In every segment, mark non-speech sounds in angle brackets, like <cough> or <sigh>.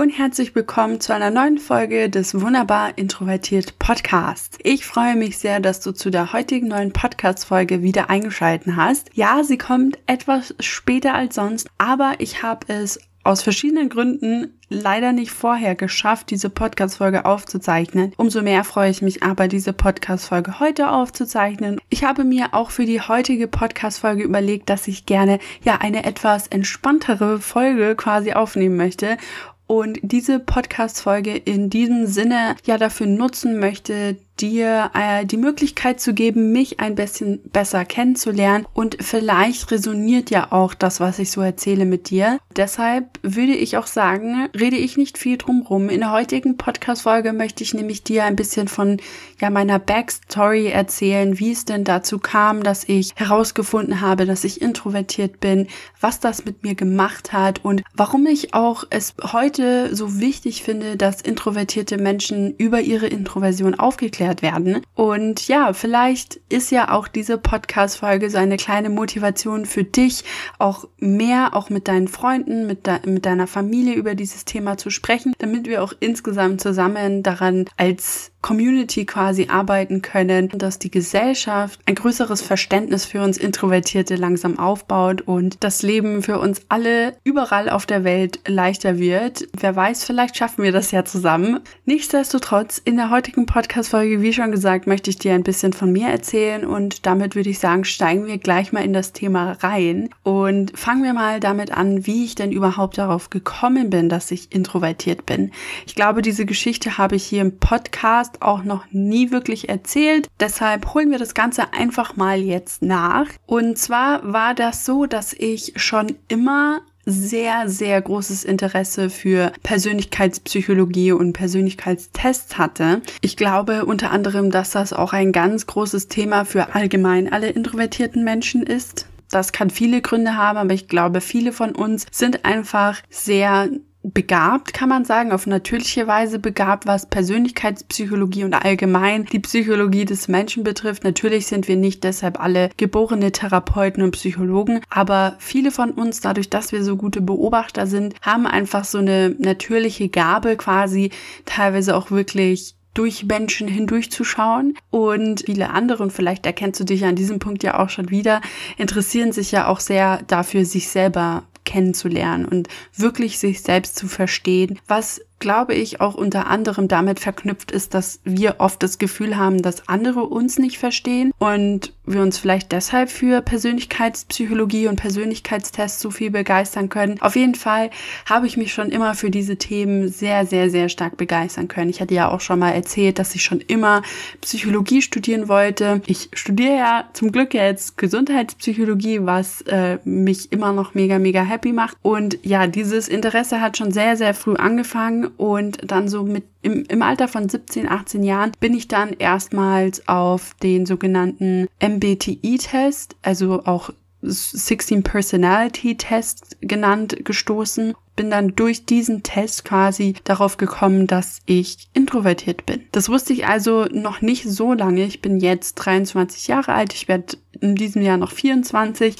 Und herzlich willkommen zu einer neuen Folge des Wunderbar Introvertiert Podcasts. Ich freue mich sehr, dass du zu der heutigen neuen Podcast-Folge wieder eingeschalten hast. Ja, sie kommt etwas später als sonst, aber ich habe es aus verschiedenen Gründen leider nicht vorher geschafft, diese Podcast-Folge aufzuzeichnen. Umso mehr freue ich mich aber, diese Podcast-Folge heute aufzuzeichnen. Ich habe mir auch für die heutige Podcast-Folge überlegt, dass ich gerne ja eine etwas entspanntere Folge quasi aufnehmen möchte und diese Podcast-Folge in diesem Sinne ja dafür nutzen möchte, dir äh, die Möglichkeit zu geben, mich ein bisschen besser kennenzulernen und vielleicht resoniert ja auch das, was ich so erzähle mit dir. Deshalb würde ich auch sagen, rede ich nicht viel drum rum. In der heutigen Podcast-Folge möchte ich nämlich dir ein bisschen von ja meiner Backstory erzählen, wie es denn dazu kam, dass ich herausgefunden habe, dass ich introvertiert bin, was das mit mir gemacht hat und warum ich auch es heute so wichtig finde, dass introvertierte Menschen über ihre Introversion aufgeklärt gefeiert werden. Und ja, vielleicht ist ja auch diese Podcast-Folge so eine kleine Motivation für dich, auch mehr, auch mit deinen Freunden, mit, de mit deiner Familie über dieses Thema zu sprechen, damit wir auch insgesamt zusammen daran als Community quasi arbeiten können, dass die Gesellschaft ein größeres Verständnis für uns Introvertierte langsam aufbaut und das Leben für uns alle überall auf der Welt leichter wird. Wer weiß, vielleicht schaffen wir das ja zusammen. Nichtsdestotrotz, in der heutigen Podcast-Folge, wie schon gesagt, möchte ich dir ein bisschen von mir erzählen und damit würde ich sagen, steigen wir gleich mal in das Thema rein und fangen wir mal damit an, wie ich denn überhaupt darauf gekommen bin, dass ich introvertiert bin. Ich glaube, diese Geschichte habe ich hier im Podcast Podcast auch noch nie wirklich erzählt. Deshalb holen wir das Ganze einfach mal jetzt nach. Und zwar war das so, dass ich schon immer sehr, sehr großes Interesse für Persönlichkeitspsychologie und Persönlichkeitstests hatte. Ich glaube unter anderem, dass das auch ein ganz großes Thema für allgemein alle introvertierten Menschen ist. Das kann viele Gründe haben, aber ich glaube, viele von uns sind einfach sehr begabt, kann man sagen, auf natürliche Weise begabt, was Persönlichkeitspsychologie und allgemein die Psychologie des Menschen betrifft. Natürlich sind wir nicht deshalb alle geborene Therapeuten und Psychologen, aber viele von uns, dadurch, dass wir so gute Beobachter sind, haben einfach so eine natürliche Gabe quasi, teilweise auch wirklich durch Menschen hindurchzuschauen und viele andere, und vielleicht erkennst du dich an diesem Punkt ja auch schon wieder, interessieren sich ja auch sehr dafür, sich selber kennenzulernen und wirklich sich selbst zu verstehen, was glaube ich, auch unter anderem damit verknüpft ist, dass wir oft das Gefühl haben, dass andere uns nicht verstehen und wir uns vielleicht deshalb für Persönlichkeitspsychologie und Persönlichkeitstests so viel begeistern können. Auf jeden Fall habe ich mich schon immer für diese Themen sehr, sehr, sehr stark begeistern können. Ich hatte ja auch schon mal erzählt, dass ich schon immer Psychologie studieren wollte. Ich studiere ja zum Glück jetzt Gesundheitspsychologie, was äh, mich immer noch mega, mega happy macht. Und ja, dieses Interesse hat schon sehr, sehr früh angefangen und dann so mit im, im Alter von 17, 18 Jahren bin ich dann erstmals auf den sogenannten MBTI-Test, also auch 16 Personality Test genannt, gestoßen. Bin dann durch diesen Test quasi darauf gekommen, dass ich introvertiert bin. Das wusste ich also noch nicht so lange. Ich bin jetzt 23 Jahre alt. Ich werde in diesem Jahr noch 24.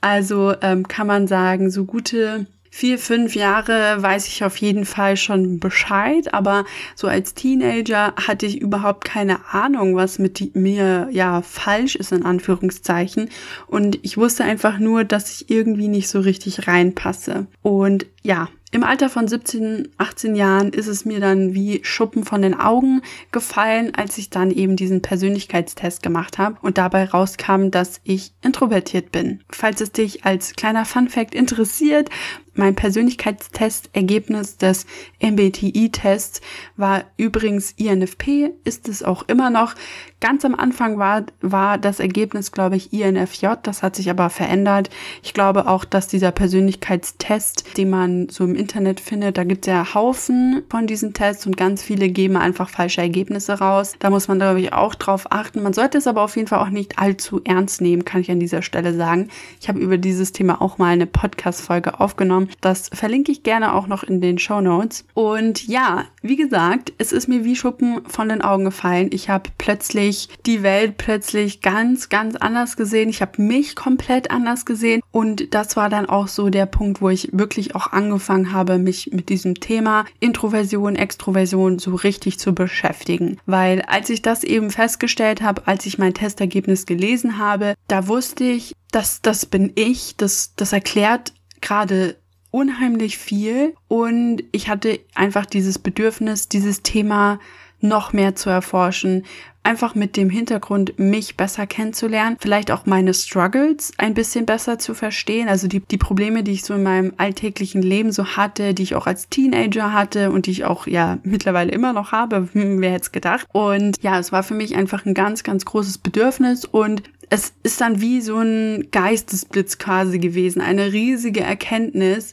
Also ähm, kann man sagen, so gute vier, fünf Jahre weiß ich auf jeden Fall schon Bescheid, aber so als Teenager hatte ich überhaupt keine Ahnung, was mit mir ja falsch ist in Anführungszeichen und ich wusste einfach nur, dass ich irgendwie nicht so richtig reinpasse. Und ja, im Alter von 17, 18 Jahren ist es mir dann wie Schuppen von den Augen gefallen, als ich dann eben diesen Persönlichkeitstest gemacht habe und dabei rauskam, dass ich introvertiert bin. Falls es dich als kleiner Fun Fact interessiert, mein Persönlichkeitstest-Ergebnis des MBTI-Tests war übrigens INFP, ist es auch immer noch. Ganz am Anfang war, war das Ergebnis, glaube ich, INFJ, das hat sich aber verändert. Ich glaube auch, dass dieser Persönlichkeitstest, den man so im Internet findet, da gibt es ja Haufen von diesen Tests und ganz viele geben einfach falsche Ergebnisse raus. Da muss man, glaube ich, auch drauf achten. Man sollte es aber auf jeden Fall auch nicht allzu ernst nehmen, kann ich an dieser Stelle sagen. Ich habe über dieses Thema auch mal eine Podcast-Folge aufgenommen Das verlinke ich gerne auch noch in den Show Notes. Und ja, wie gesagt, es ist mir wie Schuppen von den Augen gefallen. Ich habe plötzlich die Welt plötzlich ganz, ganz anders gesehen. Ich habe mich komplett anders gesehen. Und das war dann auch so der Punkt, wo ich wirklich auch angefangen habe, mich mit diesem Thema Introversion, Extroversion so richtig zu beschäftigen. Weil als ich das eben festgestellt habe, als ich mein Testergebnis gelesen habe, da wusste ich, dass das bin ich. Das, das erklärt gerade unheimlich viel und ich hatte einfach dieses Bedürfnis, dieses Thema noch mehr zu erforschen, einfach mit dem Hintergrund, mich besser kennenzulernen, vielleicht auch meine Struggles ein bisschen besser zu verstehen, also die, die Probleme, die ich so in meinem alltäglichen Leben so hatte, die ich auch als Teenager hatte und die ich auch ja mittlerweile immer noch habe, <laughs> wer hätte es gedacht. Und ja, es war für mich einfach ein ganz, ganz großes Bedürfnis und es ist dann wie so ein Geistesblitz quasi gewesen, eine riesige Erkenntnis,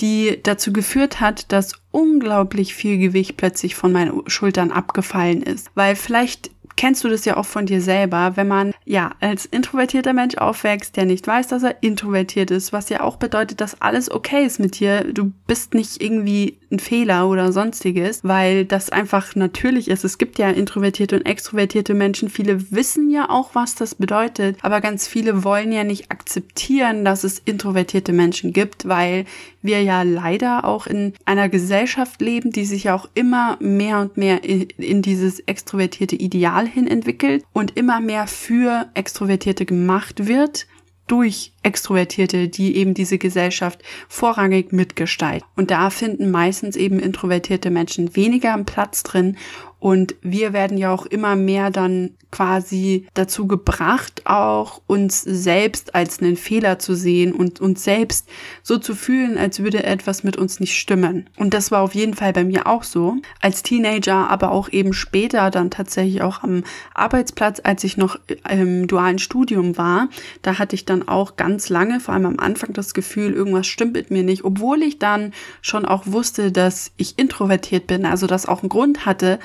die dazu geführt hat, dass unglaublich viel Gewicht plötzlich von meinen Schultern abgefallen ist. Weil vielleicht kennst du das ja auch von dir selber, wenn man ja als introvertierter Mensch aufwächst, der nicht weiß, dass er introvertiert ist, was ja auch bedeutet, dass alles okay ist mit dir. Du bist nicht irgendwie ein Fehler oder sonstiges, weil das einfach natürlich ist. Es gibt ja introvertierte und extrovertierte Menschen. Viele wissen ja auch, was das bedeutet, aber ganz viele wollen ja nicht akzeptieren, dass es introvertierte Menschen gibt, weil wir ja leider auch in einer Gesellschaft leben, die sich ja auch immer mehr und mehr in, dieses extrovertierte Ideal hin entwickelt und immer mehr für Extrovertierte gemacht wird durch Extrovertierte, die eben diese Gesellschaft vorrangig mitgestalten. Und da finden meistens eben introvertierte Menschen weniger einen Platz drin und wir werden ja auch immer mehr dann quasi dazu gebracht, auch uns selbst als einen Fehler zu sehen und uns selbst so zu fühlen, als würde etwas mit uns nicht stimmen. Und das war auf jeden Fall bei mir auch so. Als Teenager, aber auch eben später dann tatsächlich auch am Arbeitsplatz, als ich noch im dualen Studium war, da hatte ich dann auch ganz lange, vor allem am Anfang, das Gefühl, irgendwas stimmt mit mir nicht, obwohl ich dann schon auch wusste, dass ich introvertiert bin, also das auch einen Grund hatte,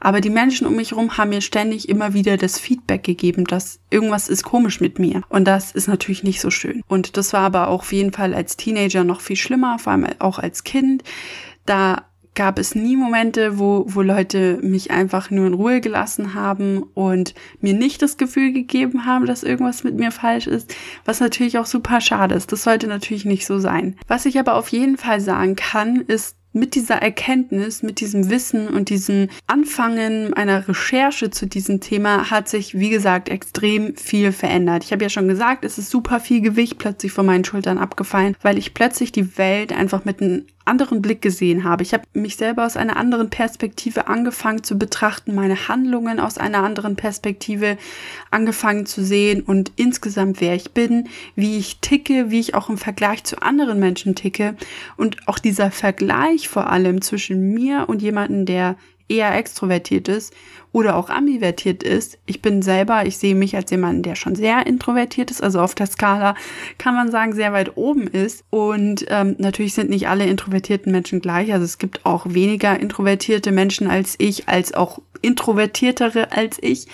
aber die Menschen um mich herum haben mir ständig immer wieder das Feedback gegeben, dass irgendwas ist komisch mit mir. Und das ist natürlich nicht so schön. Und das war aber auch auf jeden Fall als Teenager noch viel schlimmer, vor allem auch als Kind. Da gab es nie Momente, wo, wo Leute mich einfach nur in Ruhe gelassen haben und mir nicht das Gefühl gegeben haben, dass irgendwas mit mir falsch ist, was natürlich auch super schade ist. Das sollte natürlich nicht so sein. Was ich aber auf jeden Fall sagen kann, ist, mit dieser Erkenntnis, mit diesem Wissen und diesem Anfangen einer Recherche zu diesem Thema hat sich, wie gesagt, extrem viel verändert. Ich habe ja schon gesagt, es ist super viel Gewicht plötzlich von meinen Schultern abgefallen, weil ich plötzlich die Welt einfach mit einem anderen Blick gesehen habe. Ich habe mich selber aus einer anderen Perspektive angefangen zu betrachten, meine Handlungen aus einer anderen Perspektive angefangen zu sehen und insgesamt wer ich bin, wie ich ticke, wie ich auch im Vergleich zu anderen Menschen ticke und auch dieser Vergleich vor allem zwischen mir und jemanden, der eher extrovertiert ist oder auch ambivertiert ist. Ich bin selber, ich sehe mich als jemanden, der schon sehr introvertiert ist, also auf der Skala kann man sagen, sehr weit oben ist. Und ähm, natürlich sind nicht alle introvertierten Menschen gleich. Also es gibt auch weniger introvertierte Menschen als ich, als auch introvertiertere als ich.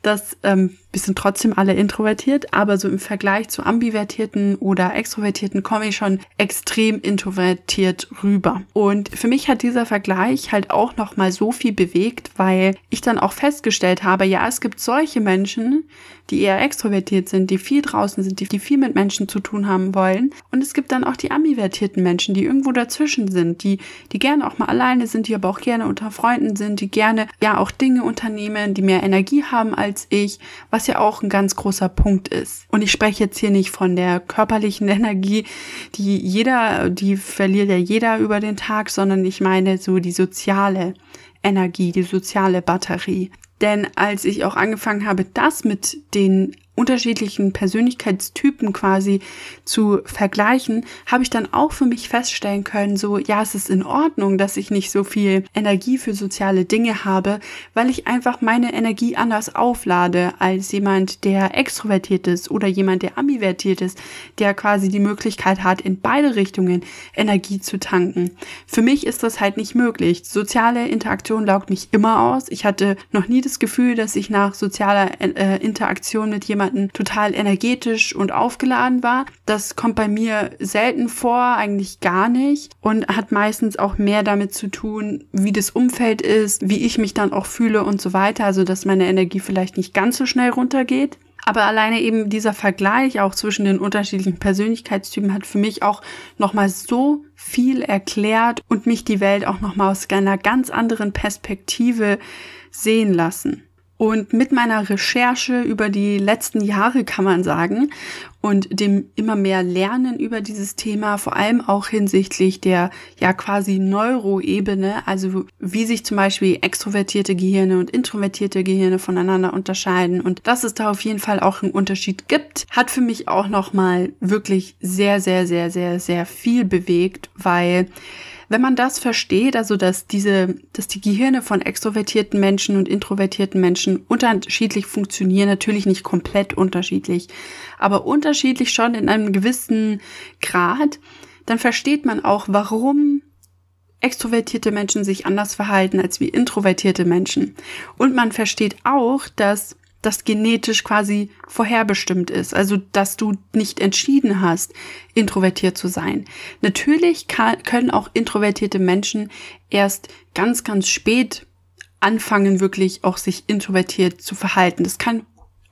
Das ähm, wir sind trotzdem alle introvertiert, aber so im Vergleich zu ambivertierten oder extrovertierten komme ich schon extrem introvertiert rüber. Und für mich hat dieser Vergleich halt auch noch mal so viel bewegt, weil ich dann auch festgestellt habe, ja, es gibt solche Menschen, die eher extrovertiert sind, die viel draußen sind, die, die viel mit Menschen zu tun haben wollen. Und es gibt dann auch die ambivertierten Menschen, die irgendwo dazwischen sind, die, die gerne auch mal alleine sind, die aber auch gerne unter Freunden sind, die gerne ja auch Dinge unternehmen, die mehr Energie haben als ich, was ja auch ein ganz großer Punkt ist. Und ich spreche jetzt hier nicht von der körperlichen <laughs> Energie, die jeder, die verliert ja jeder über den Tag, sondern ich meine so die soziale Energie, die soziale Batterie. Denn als ich auch angefangen habe, das mit den unterschiedlichen Persönlichkeitstypen quasi zu vergleichen, habe ich dann auch für mich feststellen können, so, ja, es ist in Ordnung, dass ich nicht so viel Energie für soziale Dinge habe, weil ich einfach meine Energie anders auflade als jemand, der extrovertiert ist oder jemand, der ambivertiert ist, der quasi die Möglichkeit hat, in beide Richtungen Energie zu tanken. Für mich ist das halt nicht möglich. Soziale Interaktion laugt mich immer aus. Ich hatte noch nie das Gefühl, dass ich nach sozialer äh, Interaktion mit jemandem Monaten total energetisch und aufgeladen war. Das kommt bei mir selten vor, eigentlich gar nicht und hat meistens auch mehr damit zu tun, wie das Umfeld ist, wie ich mich dann auch fühle und so weiter. Also, dass meine Energie vielleicht nicht ganz so schnell runtergeht. Aber alleine eben dieser Vergleich auch zwischen den unterschiedlichen Persönlichkeitstypen hat für mich auch nochmal so viel erklärt und mich die Welt auch nochmal aus einer ganz anderen Perspektive sehen lassen. Und mit meiner Recherche über die letzten Jahre kann man sagen und dem immer mehr Lernen über dieses Thema, vor allem auch hinsichtlich der ja quasi Neuroebene, also wie sich zum Beispiel extrovertierte Gehirne und introvertierte Gehirne voneinander unterscheiden. Und dass es da auf jeden Fall auch einen Unterschied gibt, hat für mich auch nochmal wirklich sehr, sehr, sehr, sehr, sehr viel bewegt, weil wenn man das versteht, also dass diese, dass die Gehirne von extrovertierten Menschen und introvertierten Menschen unterschiedlich funktionieren, natürlich nicht komplett unterschiedlich, aber unterschiedlich schon in einem gewissen Grad, dann versteht man auch, warum extrovertierte Menschen sich anders verhalten als wie introvertierte Menschen. Und man versteht auch, dass das genetisch quasi vorherbestimmt ist. Also, dass du nicht entschieden hast, introvertiert zu sein. Natürlich kann, können auch introvertierte Menschen erst ganz, ganz spät anfangen, wirklich auch sich introvertiert zu verhalten. Das kann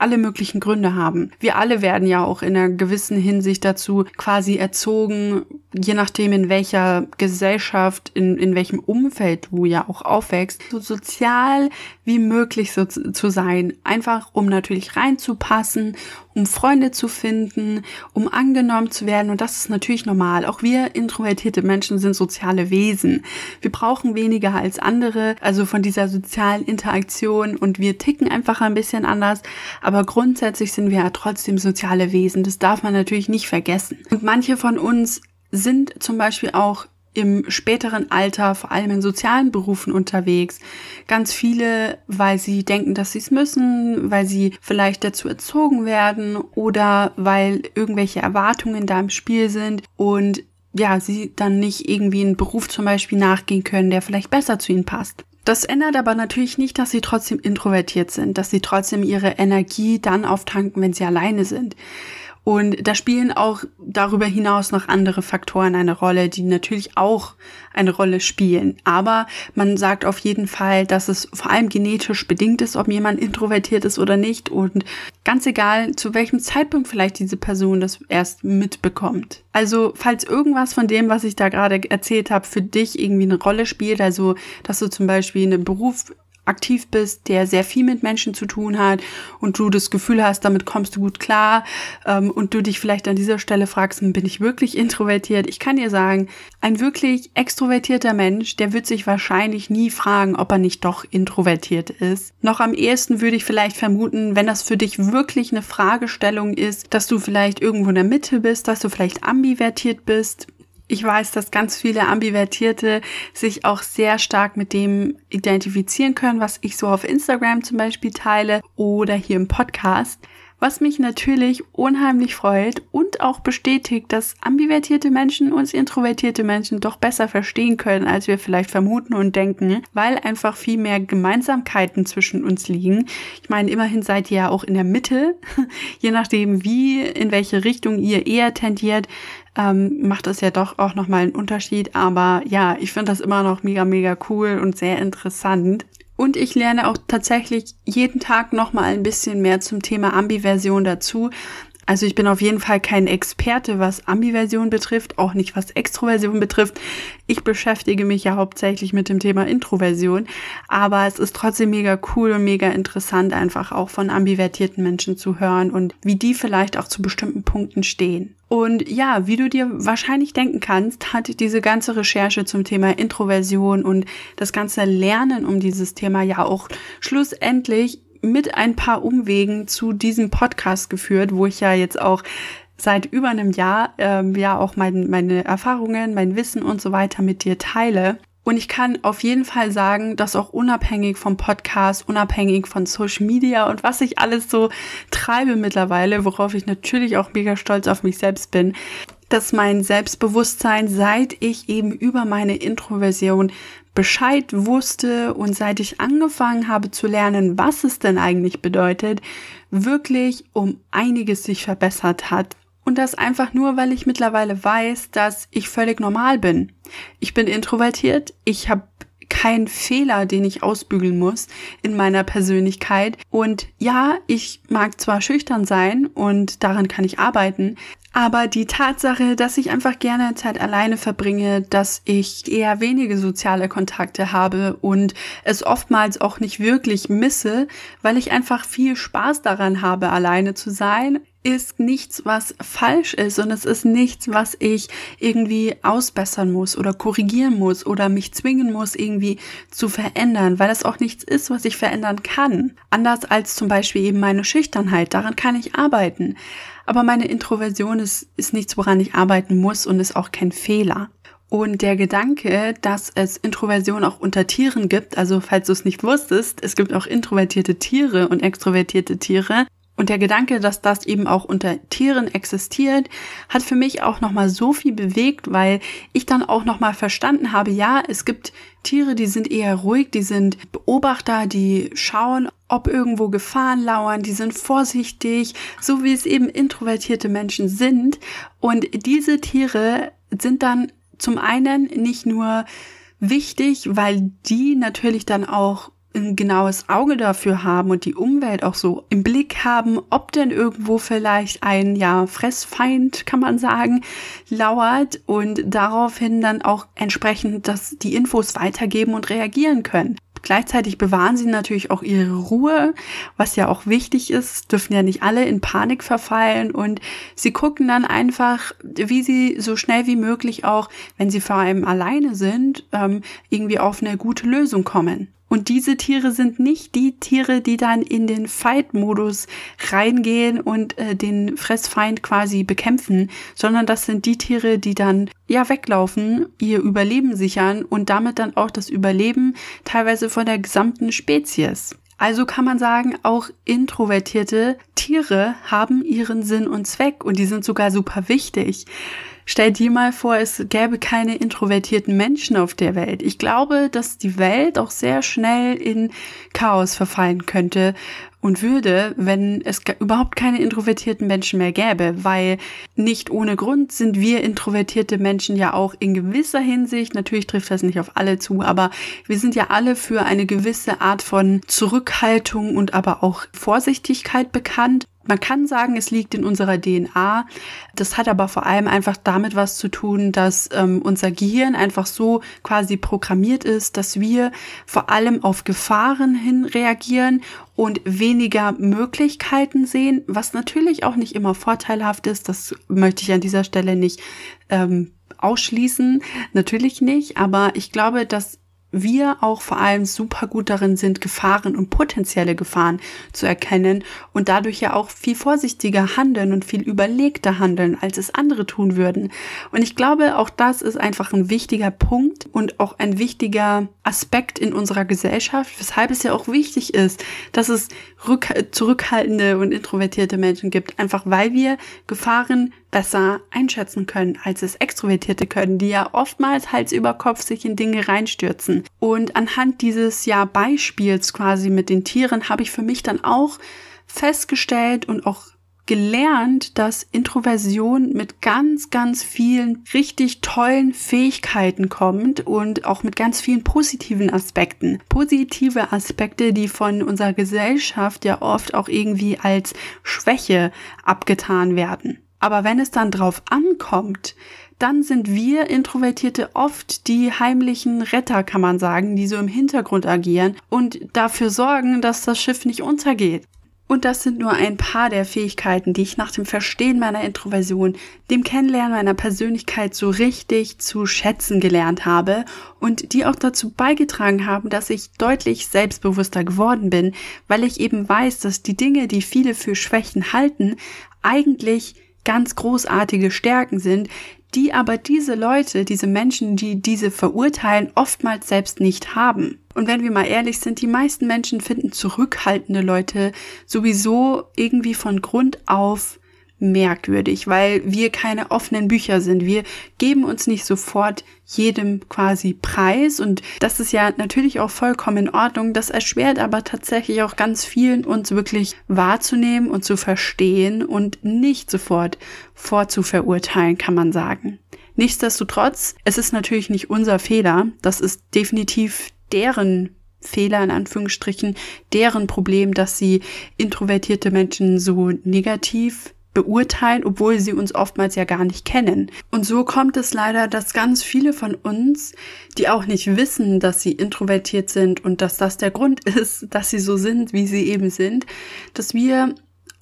alle möglichen Gründe haben. Wir alle werden ja auch in einer gewissen Hinsicht dazu quasi erzogen, je nachdem in welcher Gesellschaft, in, in welchem Umfeld du ja auch aufwächst, so sozial wie möglich so zu sein. Einfach um natürlich reinzupassen, um Freunde zu finden, um angenommen zu werden. Und das ist natürlich normal. Auch wir introvertierte Menschen sind soziale Wesen. Wir brauchen weniger als andere, also von dieser sozialen Interaktion und wir ticken einfach ein bisschen anders. Aber grundsätzlich sind wir ja trotzdem soziale Wesen. Das darf man natürlich nicht vergessen. Und manche von uns sind zum Beispiel auch im späteren Alter, vor allem in sozialen Berufen unterwegs. Ganz viele, weil sie denken, dass sie es müssen, weil sie vielleicht dazu erzogen werden oder weil irgendwelche Erwartungen da im Spiel sind und ja, sie dann nicht irgendwie einen Beruf zum Beispiel nachgehen können, der vielleicht besser zu ihnen passt. Das ändert aber natürlich nicht, dass sie trotzdem introvertiert sind, dass sie trotzdem ihre Energie dann auftanken, wenn sie alleine sind. Und da spielen auch darüber hinaus noch andere Faktoren eine Rolle, die natürlich auch eine Rolle spielen. Aber man sagt auf jeden Fall, dass es vor allem genetisch bedingt ist, ob jemand introvertiert ist oder nicht. Und ganz egal, zu welchem Zeitpunkt vielleicht diese Person das erst mitbekommt. Also, falls irgendwas von dem, was ich da gerade erzählt habe, für dich irgendwie eine Rolle spielt, also, dass du zum Beispiel einen Beruf aktiv bist, der sehr viel mit Menschen zu tun hat und du das Gefühl hast, damit kommst du gut klar ähm, und du dich vielleicht an dieser Stelle fragst, hm, bin ich wirklich introvertiert? Ich kann dir sagen, ein wirklich extrovertierter Mensch, der wird sich wahrscheinlich nie fragen, ob er nicht doch introvertiert ist. Noch am ehesten würde ich vielleicht vermuten, wenn das für dich wirklich eine Fragestellung ist, dass du vielleicht irgendwo in der Mitte bist, dass du vielleicht ambivertiert bist, ich weiß, dass ganz viele Ambivertierte sich auch sehr stark mit dem identifizieren können, was ich so auf Instagram zum Beispiel teile oder hier im Podcast. Was mich natürlich unheimlich freut und auch bestätigt, dass ambivertierte Menschen uns introvertierte Menschen doch besser verstehen können, als wir vielleicht vermuten und denken, weil einfach viel mehr Gemeinsamkeiten zwischen uns liegen. Ich meine, immerhin seid ihr ja auch in der Mitte, <laughs> je nachdem, wie, in welche Richtung ihr eher tendiert, ähm, macht es ja doch auch nochmal einen Unterschied. Aber ja, ich finde das immer noch mega, mega cool und sehr interessant. Und ich lerne auch tatsächlich jeden Tag nochmal ein bisschen mehr zum Thema Ambiversion dazu. Also ich bin auf jeden Fall kein Experte, was Ambiversion betrifft, auch nicht was Extroversion betrifft. Ich beschäftige mich ja hauptsächlich mit dem Thema Introversion, aber es ist trotzdem mega cool und mega interessant, einfach auch von ambivertierten Menschen zu hören und wie die vielleicht auch zu bestimmten Punkten stehen. Und ja, wie du dir wahrscheinlich denken kannst, hat diese ganze Recherche zum Thema Introversion und das ganze Lernen um dieses Thema ja auch schlussendlich mit ein paar Umwegen zu diesem Podcast geführt, wo ich ja jetzt auch seit über einem Jahr ähm, ja auch mein, meine Erfahrungen, mein Wissen und so weiter mit dir teile. Und ich kann auf jeden Fall sagen, dass auch unabhängig vom Podcast, unabhängig von Social Media und was ich alles so treibe mittlerweile, worauf ich natürlich auch mega stolz auf mich selbst bin, dass mein Selbstbewusstsein, seit ich eben über meine Introversion Bescheid wusste und seit ich angefangen habe zu lernen, was es denn eigentlich bedeutet, wirklich um einiges sich verbessert hat. Und das einfach nur, weil ich mittlerweile weiß, dass ich völlig normal bin. Ich bin introvertiert, ich habe keinen Fehler, den ich ausbügeln muss in meiner Persönlichkeit. Und ja, ich mag zwar schüchtern sein und daran kann ich arbeiten, aber die Tatsache, dass ich einfach gerne Zeit alleine verbringe, dass ich eher wenige soziale Kontakte habe und es oftmals auch nicht wirklich misse, weil ich einfach viel Spaß daran habe, alleine zu sein, ist nichts, was falsch ist und es ist nichts, was ich irgendwie ausbessern muss oder korrigieren muss oder mich zwingen muss, irgendwie zu verändern, weil es auch nichts ist, was ich verändern kann. Anders als zum Beispiel eben meine Schüchternheit, daran kann ich arbeiten. Aber meine Introversion ist, ist nichts, woran ich arbeiten muss und ist auch kein Fehler. Und der Gedanke, dass es Introversion auch unter Tieren gibt, also falls du es nicht wusstest, es gibt auch introvertierte Tiere und extrovertierte Tiere, und der Gedanke, dass das eben auch unter Tieren existiert, hat für mich auch nochmal so viel bewegt, weil ich dann auch nochmal verstanden habe, ja, es gibt Tiere, die sind eher ruhig, die sind Beobachter, die schauen, ob irgendwo Gefahren lauern, die sind vorsichtig, so wie es eben introvertierte Menschen sind. Und diese Tiere sind dann zum einen nicht nur wichtig, weil die natürlich dann auch ein genaues Auge dafür haben und die Umwelt auch so im Blick haben, ob denn irgendwo vielleicht ein ja Fressfeind, kann man sagen, lauert und daraufhin dann auch entsprechend dass die Infos weitergeben und reagieren können. Gleichzeitig bewahren sie natürlich auch ihre Ruhe, was ja auch wichtig ist, dürfen ja nicht alle in Panik verfallen und sie gucken dann einfach, wie sie so schnell wie möglich auch, wenn sie vor allem alleine sind, ähm, irgendwie auf eine gute Lösung kommen. Und diese Tiere sind nicht die Tiere, die dann in den Fight-Modus reingehen und äh, den Fressfeind quasi bekämpfen, sondern das sind die Tiere, die dann ja weglaufen, ihr Überleben sichern und damit dann auch das Überleben teilweise von der gesamten Spezies. Also kann man sagen, auch introvertierte Tiere haben ihren Sinn und Zweck und die sind sogar super wichtig. Stell dir mal vor, es gäbe keine introvertierten Menschen auf der Welt. Ich glaube, dass die Welt auch sehr schnell in Chaos verfallen könnte und würde, wenn es überhaupt keine introvertierten Menschen mehr gäbe, weil nicht ohne Grund sind wir introvertierte Menschen ja auch in gewisser Hinsicht, natürlich trifft das nicht auf alle zu, aber wir sind ja alle für eine gewisse Art von Zurückhaltung und aber auch Vorsichtigkeit bekannt. Man kann sagen, es liegt in unserer DNA. Das hat aber vor allem einfach damit was zu tun, dass ähm, unser Gehirn einfach so quasi programmiert ist, dass wir vor allem auf Gefahren hin reagieren und weniger Möglichkeiten sehen, was natürlich auch nicht immer vorteilhaft ist. Das möchte ich an dieser Stelle nicht ähm, ausschließen. Natürlich nicht, aber ich glaube, dass wir auch vor allem super gut darin sind, Gefahren und potenzielle Gefahren zu erkennen und dadurch ja auch viel vorsichtiger handeln und viel überlegter handeln, als es andere tun würden. Und ich glaube, auch das ist einfach ein wichtiger Punkt und auch ein wichtiger Aspekt in unserer Gesellschaft, weshalb es ja auch wichtig ist, dass es zurückhaltende und introvertierte Menschen gibt, einfach weil wir Gefahren besser einschätzen können, als es Extrovertierte können, die ja oftmals Hals über Kopf sich in Dinge reinstürzen. Und anhand dieses ja Beispiels quasi mit den Tieren habe ich für mich dann auch festgestellt und auch gelernt, dass Introversion mit ganz, ganz vielen richtig tollen Fähigkeiten kommt und auch mit ganz vielen positiven Aspekten. Positive Aspekte, die von unserer Gesellschaft ja oft auch irgendwie als Schwäche abgetan werden. Aber wenn es dann drauf ankommt, dann sind wir Introvertierte oft die heimlichen Retter, kann man sagen, die so im Hintergrund agieren und dafür sorgen, dass das Schiff nicht untergeht. Und das sind nur ein paar der Fähigkeiten, die ich nach dem Verstehen meiner Introversion, dem Kennenlernen meiner Persönlichkeit so richtig zu schätzen gelernt habe und die auch dazu beigetragen haben, dass ich deutlich selbstbewusster geworden bin, weil ich eben weiß, dass die Dinge, die viele für Schwächen halten, eigentlich ganz großartige Stärken sind, die aber diese Leute, diese Menschen, die diese verurteilen, oftmals selbst nicht haben. Und wenn wir mal ehrlich sind, die meisten Menschen finden zurückhaltende Leute sowieso irgendwie von Grund auf merkwürdig, weil wir keine offenen Bücher sind. Wir geben uns nicht sofort jedem quasi Preis und das ist ja natürlich auch vollkommen in Ordnung. Das erschwert aber tatsächlich auch ganz vielen, uns wirklich wahrzunehmen und zu verstehen und nicht sofort vorzuverurteilen, kann man sagen. Nichtsdestotrotz, es ist natürlich nicht unser Fehler. Das ist definitiv deren Fehler in Anführungsstrichen, deren Problem, dass sie introvertierte Menschen so negativ beurteilen, obwohl sie uns oftmals ja gar nicht kennen. Und so kommt es leider, dass ganz viele von uns, die auch nicht wissen, dass sie introvertiert sind und dass das der Grund <laughs> ist, dass sie so sind, wie sie eben sind, dass wir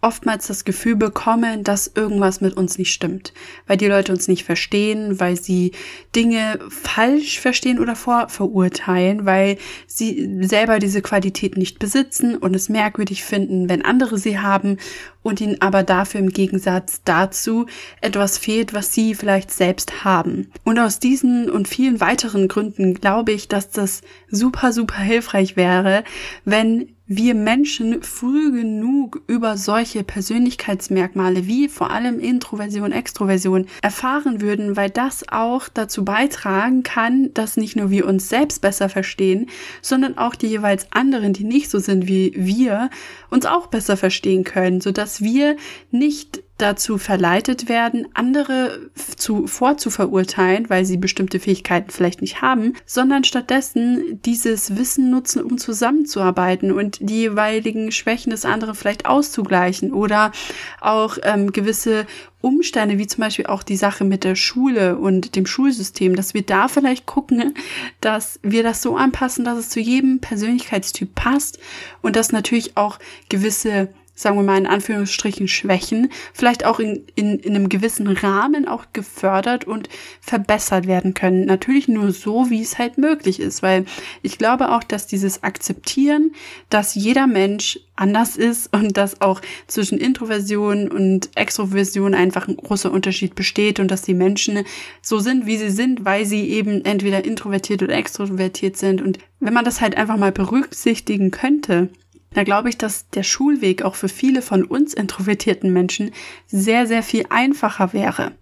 oftmals das Gefühl bekommen, dass irgendwas mit uns nicht stimmt, weil die Leute uns nicht verstehen, weil sie Dinge falsch verstehen oder vorverurteilen, weil sie selber diese Qualität nicht besitzen und es merkwürdig finden, wenn andere sie haben und ihnen aber dafür im Gegensatz dazu etwas fehlt, was sie vielleicht selbst haben. Und aus diesen und vielen weiteren Gründen glaube ich, dass das super, super hilfreich wäre, wenn wir Menschen früh genug über solche Persönlichkeitsmerkmale wie vor allem Introversion, Extroversion erfahren würden, weil das auch dazu beitragen kann, dass nicht nur wir uns selbst besser verstehen, sondern auch die jeweils anderen, die nicht so sind wie wir, uns auch besser verstehen können, sodass wir nicht dazu verleitet werden, andere zu vorzuverurteilen, weil sie bestimmte Fähigkeiten vielleicht nicht haben, sondern stattdessen dieses Wissen nutzen, um zusammenzuarbeiten und die jeweiligen Schwächen des anderen vielleicht auszugleichen oder auch ähm, gewisse Umstände, wie zum Beispiel auch die Sache mit der Schule und dem Schulsystem, dass wir da vielleicht gucken, dass wir das so anpassen, dass es zu jedem Persönlichkeitstyp passt und dass natürlich auch gewisse sagen wir mal in Anführungsstrichen Schwächen, vielleicht auch in, in, in einem gewissen Rahmen auch gefördert und verbessert werden können. Natürlich nur so, wie es halt möglich ist, weil ich glaube auch, dass dieses Akzeptieren, dass jeder Mensch anders ist und dass auch zwischen Introversion und Extroversion einfach ein großer Unterschied besteht und dass die Menschen so sind, wie sie sind, weil sie eben entweder introvertiert oder extrovertiert sind. Und wenn man das halt einfach mal berücksichtigen könnte, da glaube ich, dass der Schulweg auch für viele von uns introvertierten Menschen sehr, sehr viel einfacher wäre.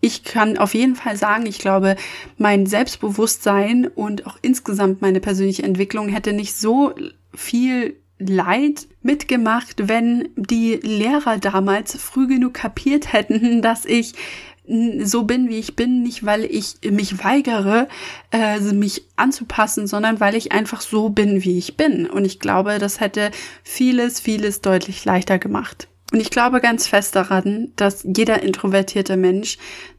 Ich kann auf jeden Fall sagen, ich glaube, mein Selbstbewusstsein und auch insgesamt meine persönliche Entwicklung hätte nicht so viel Leid mitgemacht, wenn die Lehrer damals früh genug kapiert hätten, <laughs> dass ich so bin, wie ich bin, nicht weil ich mich weigere, äh, mich anzupassen, sondern weil ich einfach so bin, wie ich bin. Und ich glaube, das hätte vieles, vieles deutlich leichter gemacht. Und ich glaube ganz fest daran, dass jeder introvertierte Mensch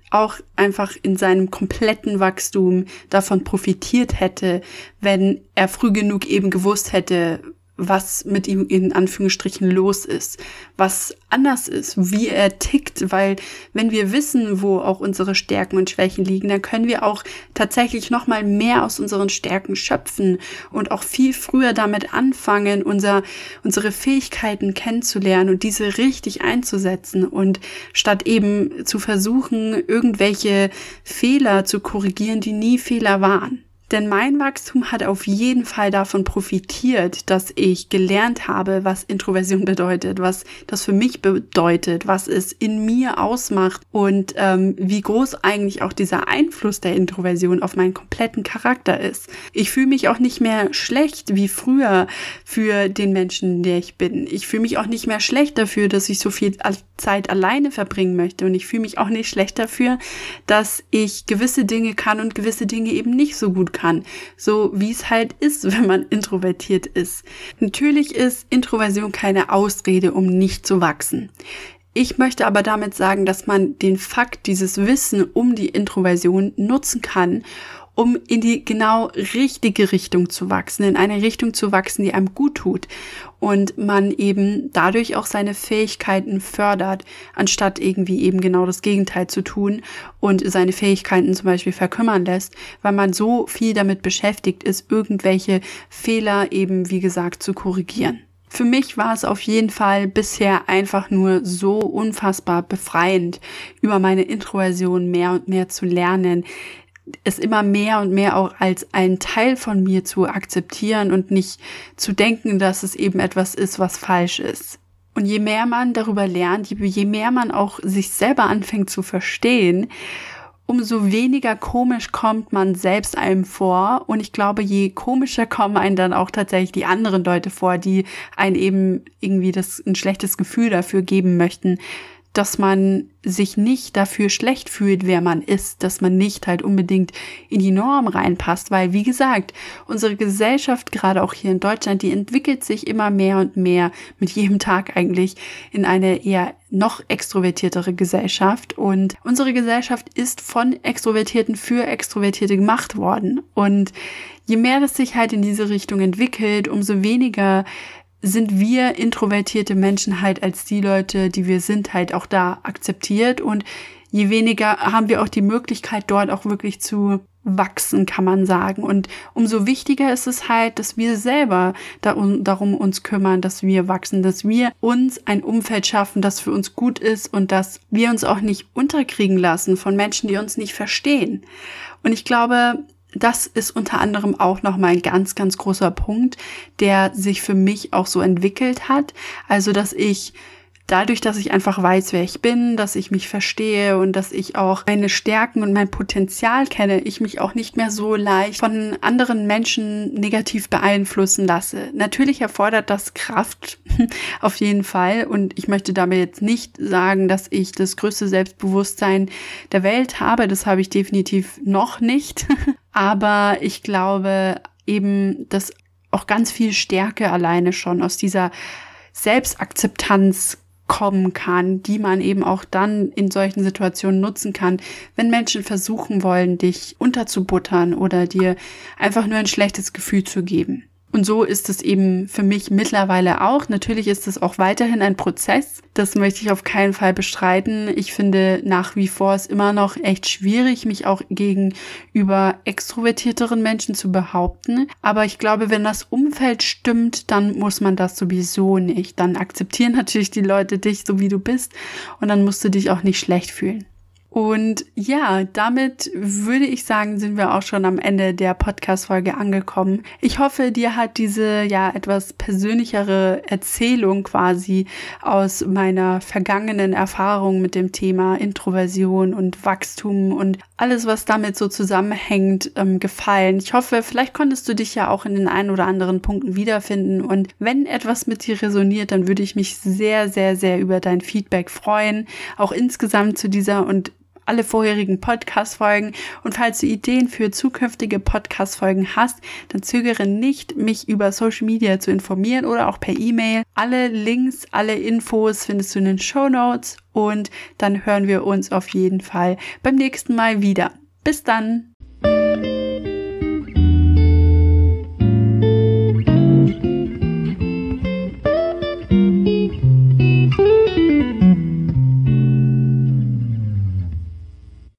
auch einfach in seinem kompletten Wachstum davon profitiert hätte, wenn er früh genug eben gewusst hätte, was mit ihm in Anführungsstrichen los ist, was anders ist, wie er tickt, weil wenn wir wissen, wo auch unsere Stärken und Schwächen liegen, dann können wir auch tatsächlich noch mal mehr aus unseren Stärken schöpfen und auch viel früher damit anfangen, unser, unsere Fähigkeiten kennenzulernen und diese richtig einzusetzen und statt eben zu versuchen, irgendwelche Fehler zu korrigieren, die nie Fehler waren. Denn mein Wachstum hat auf jeden Fall davon profitiert, dass ich gelernt habe, was Introversion bedeutet, was das für mich bedeutet, was es in mir ausmacht und ähm, wie groß eigentlich auch dieser Einfluss der Introversion auf meinen kompletten Charakter ist. Ich fühle mich auch nicht mehr schlecht wie früher für den Menschen, der ich bin. Ich fühle mich auch nicht mehr schlecht dafür, dass ich so viel Zeit alleine verbringen möchte und ich fühle mich auch nicht schlecht dafür, dass ich gewisse Dinge kann und gewisse Dinge eben nicht so gut kann, so wie es halt ist, <laughs> wenn man introvertiert ist. Natürlich ist Introversion keine Ausrede, um nicht zu wachsen. Ich möchte aber damit sagen, dass man den Fakt, dieses Wissen um die Introversion nutzen kann, um in die genau richtige Richtung zu wachsen, in eine Richtung zu wachsen, die einem gut tut und man eben dadurch auch seine Fähigkeiten fördert, anstatt irgendwie eben genau das Gegenteil zu tun und seine Fähigkeiten zum Beispiel verkümmern lässt, weil man so viel damit beschäftigt ist, irgendwelche Fehler eben, wie gesagt, zu korrigieren. Für mich war es auf jeden Fall bisher einfach nur so unfassbar befreiend, über meine Introversion mehr und mehr zu lernen, es immer mehr und mehr auch als ein Teil von mir zu akzeptieren und nicht zu denken, dass es eben etwas ist, was falsch ist. Und je mehr man darüber lernt, je mehr man auch sich selber anfängt zu verstehen, umso weniger komisch kommt man selbst einem vor. Und ich glaube, je komischer kommen einen dann auch tatsächlich die anderen Leute vor, die einen eben irgendwie das, ein schlechtes Gefühl dafür geben möchten, dass man sich nicht dafür schlecht fühlt, wer man ist, dass man nicht halt unbedingt in die Norm reinpasst, weil wie gesagt, unsere Gesellschaft, gerade auch hier in Deutschland, die entwickelt sich immer mehr und mehr mit jedem Tag eigentlich in eine eher noch extrovertiertere Gesellschaft. Und unsere Gesellschaft ist von Extrovertierten für Extrovertierte gemacht worden. Und je mehr das sich halt in diese Richtung entwickelt, umso weniger sind wir introvertierte Menschen halt als die Leute, die wir sind, halt auch da akzeptiert und je weniger haben wir auch die Möglichkeit, dort auch wirklich zu wachsen, kann man sagen. Und umso wichtiger ist es halt, dass wir selber darum, darum uns kümmern, dass wir wachsen, dass wir uns ein Umfeld schaffen, das für uns gut ist und dass wir uns auch nicht unterkriegen lassen von Menschen, die uns nicht verstehen. Und ich glaube, das ist unter anderem auch nochmal ein ganz, ganz großer Punkt, der sich für mich auch so entwickelt hat. Also, dass ich dadurch, dass ich einfach weiß, wer ich bin, dass ich mich verstehe und dass ich auch meine Stärken und mein Potenzial kenne, ich mich auch nicht mehr so leicht von anderen Menschen negativ beeinflussen lasse. Natürlich erfordert das Kraft, <laughs> auf jeden Fall. Und ich möchte damit jetzt nicht sagen, dass ich das größte Selbstbewusstsein der Welt habe. Das habe ich definitiv noch nicht. <laughs> Aber ich glaube eben, dass auch ganz viel Stärke alleine schon aus dieser Selbstakzeptanz kommen kann, die man eben auch dann in solchen Situationen nutzen kann, wenn Menschen versuchen wollen, dich unterzubuttern oder dir einfach nur ein schlechtes Gefühl zu geben. Und so ist es eben für mich mittlerweile auch. Natürlich ist es auch weiterhin ein Prozess. Das möchte ich auf keinen Fall bestreiten. Ich finde nach wie vor es immer noch echt schwierig, mich auch gegenüber extrovertierteren Menschen zu behaupten. Aber ich glaube, wenn das Umfeld stimmt, dann muss man das sowieso nicht. Dann akzeptieren <laughs> natürlich die Leute dich so wie du bist und dann musst du dich auch nicht schlecht fühlen. Und ja, damit würde ich sagen, sind wir auch schon am Ende der Podcast-Folge angekommen. Ich hoffe, dir hat diese ja etwas persönlichere Erzählung quasi aus meiner vergangenen Erfahrung mit dem Thema Introversion und Wachstum und alles, was damit so zusammenhängt, ähm, gefallen. Ich hoffe, vielleicht konntest du dich ja auch in den ein oder anderen Punkten wiederfinden. Und wenn etwas mit dir resoniert, dann würde ich mich sehr, sehr, sehr über dein Feedback freuen. Auch insgesamt zu dieser und alle vorherigen Podcast-Folgen. Und falls du Ideen für zukünftige Podcast-Folgen hast, dann zögere nicht, mich über Social Media zu informieren oder auch per E-Mail. Alle Links, alle Infos findest du in den Show Notes und dann hören wir uns auf jeden Fall beim nächsten Mal wieder. Bis dann!